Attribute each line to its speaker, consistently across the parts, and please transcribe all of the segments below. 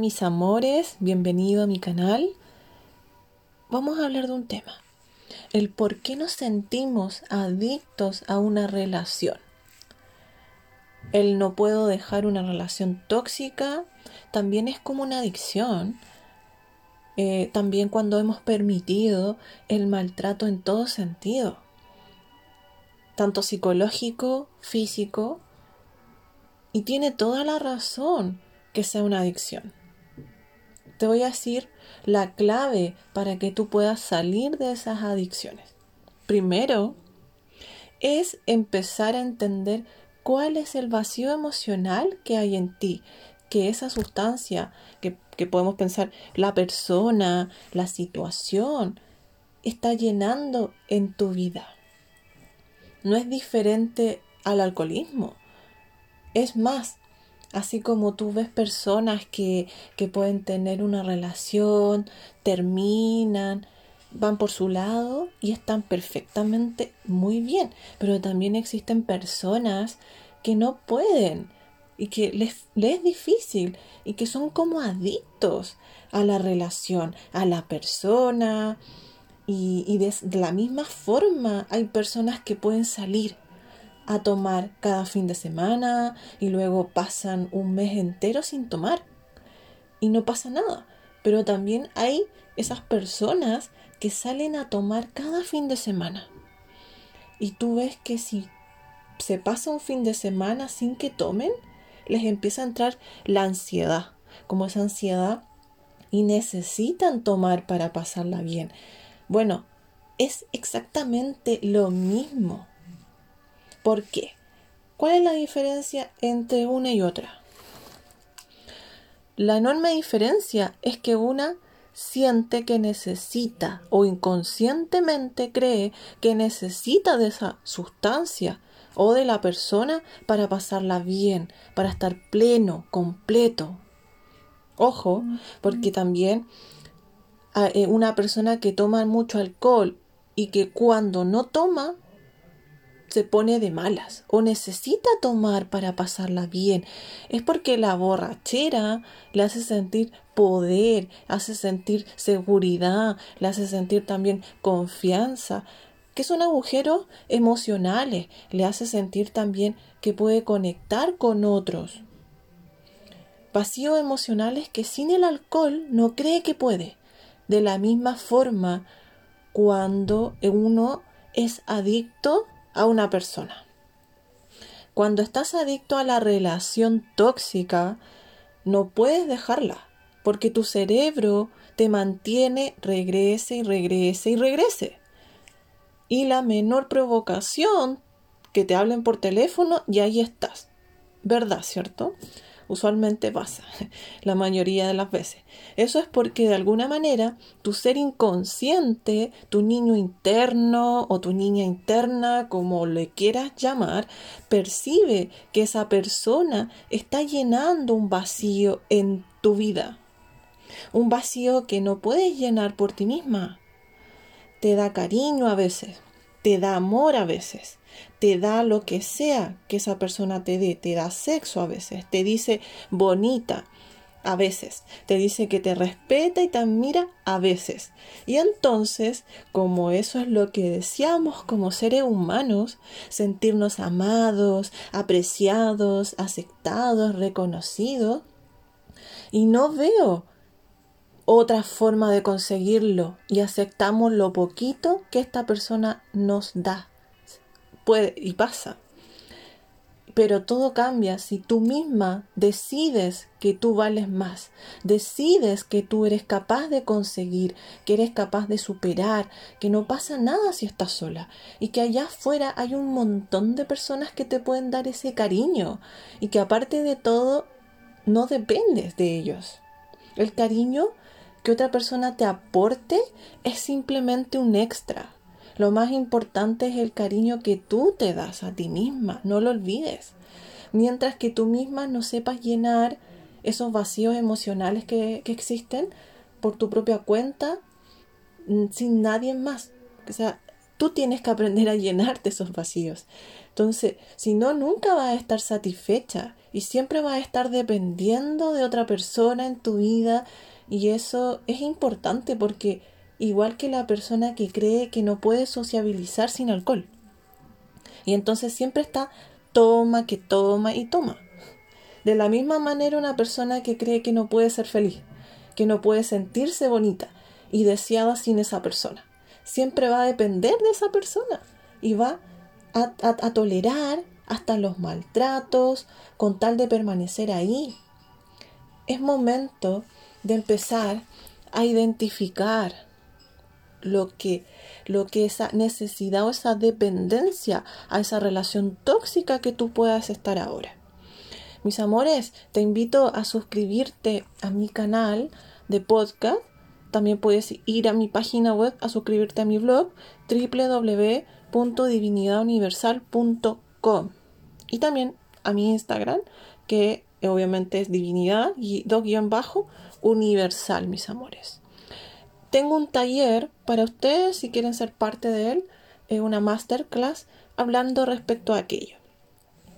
Speaker 1: Mis amores, bienvenido a mi canal. Vamos a hablar de un tema, el por qué nos sentimos adictos a una relación. El no puedo dejar una relación tóxica también es como una adicción. Eh, también cuando hemos permitido el maltrato en todo sentido, tanto psicológico, físico, y tiene toda la razón que sea una adicción te voy a decir la clave para que tú puedas salir de esas adicciones. Primero, es empezar a entender cuál es el vacío emocional que hay en ti, que esa sustancia que, que podemos pensar, la persona, la situación, está llenando en tu vida. No es diferente al alcoholismo. Es más, Así como tú ves personas que, que pueden tener una relación, terminan, van por su lado y están perfectamente muy bien. Pero también existen personas que no pueden y que les, les, es difícil y que son como adictos a la relación, a la persona. Y, y de, la misma forma hay personas que pueden salir a tomar cada fin de semana y luego pasan un mes entero sin tomar y no pasa nada. Pero también hay esas personas que salen a tomar cada fin de semana. Y tú ves que si se pasa un fin de semana sin que tomen, les empieza a entrar la ansiedad, como esa ansiedad, y necesitan tomar para pasarla bien. Bueno, es exactamente lo mismo. ¿Por qué? ¿Cuál es la diferencia entre una y otra? La enorme diferencia es que una siente que necesita o inconscientemente cree que necesita de esa sustancia o de la persona para pasarla bien, para estar pleno, completo. Ojo, porque también eh, una persona que toma mucho alcohol y que cuando no toma se pone de malas o necesita tomar para pasarla bien. Es porque la borrachera le hace sentir poder, hace sentir seguridad, le hace sentir también confianza, que son agujeros emocionales, le hace sentir también que puede conectar con otros. Vacíos emocionales que sin el alcohol no cree que puede. De la misma forma, cuando uno es adicto a una persona. Cuando estás adicto a la relación tóxica, no puedes dejarla, porque tu cerebro te mantiene regrese y regrese y regrese. Y la menor provocación que te hablen por teléfono y ahí estás. ¿Verdad, cierto? Usualmente pasa, la mayoría de las veces. Eso es porque de alguna manera tu ser inconsciente, tu niño interno o tu niña interna, como le quieras llamar, percibe que esa persona está llenando un vacío en tu vida. Un vacío que no puedes llenar por ti misma. Te da cariño a veces, te da amor a veces, te da lo que sea que esa persona te dé, te da sexo a veces, te dice bonita a veces, te dice que te respeta y te admira a veces. Y entonces, como eso es lo que deseamos como seres humanos, sentirnos amados, apreciados, aceptados, reconocidos, y no veo otra forma de conseguirlo y aceptamos lo poquito que esta persona nos da puede y pasa. Pero todo cambia si tú misma decides que tú vales más, decides que tú eres capaz de conseguir, que eres capaz de superar, que no pasa nada si estás sola y que allá afuera hay un montón de personas que te pueden dar ese cariño y que aparte de todo no dependes de ellos. El cariño que otra persona te aporte es simplemente un extra, lo más importante es el cariño que tú te das a ti misma, no lo olvides. Mientras que tú misma no sepas llenar esos vacíos emocionales que, que existen por tu propia cuenta, mm, sin nadie más. O sea, tú tienes que aprender a llenarte esos vacíos. Entonces, si no, nunca vas a estar satisfecha y siempre vas a estar dependiendo de otra persona en tu vida y eso es importante porque igual que la persona que cree que no puede sociabilizar sin alcohol. Y entonces siempre está toma, que toma y toma. De la misma manera una persona que cree que no puede ser feliz, que no puede sentirse bonita y deseada sin esa persona. Siempre va a depender de esa persona y va a, a tolerar hasta los maltratos con tal de permanecer ahí. Es momento de empezar a identificar lo que, lo que esa necesidad o esa dependencia a esa relación tóxica que tú puedas estar ahora. Mis amores, te invito a suscribirte a mi canal de podcast. También puedes ir a mi página web a suscribirte a mi blog www.divinidaduniversal.com y también a mi Instagram que obviamente es divinidad y dos bajo universal, mis amores. Tengo un taller para ustedes si quieren ser parte de él, es una masterclass hablando respecto a aquello.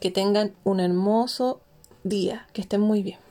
Speaker 1: Que tengan un hermoso día, que estén muy bien.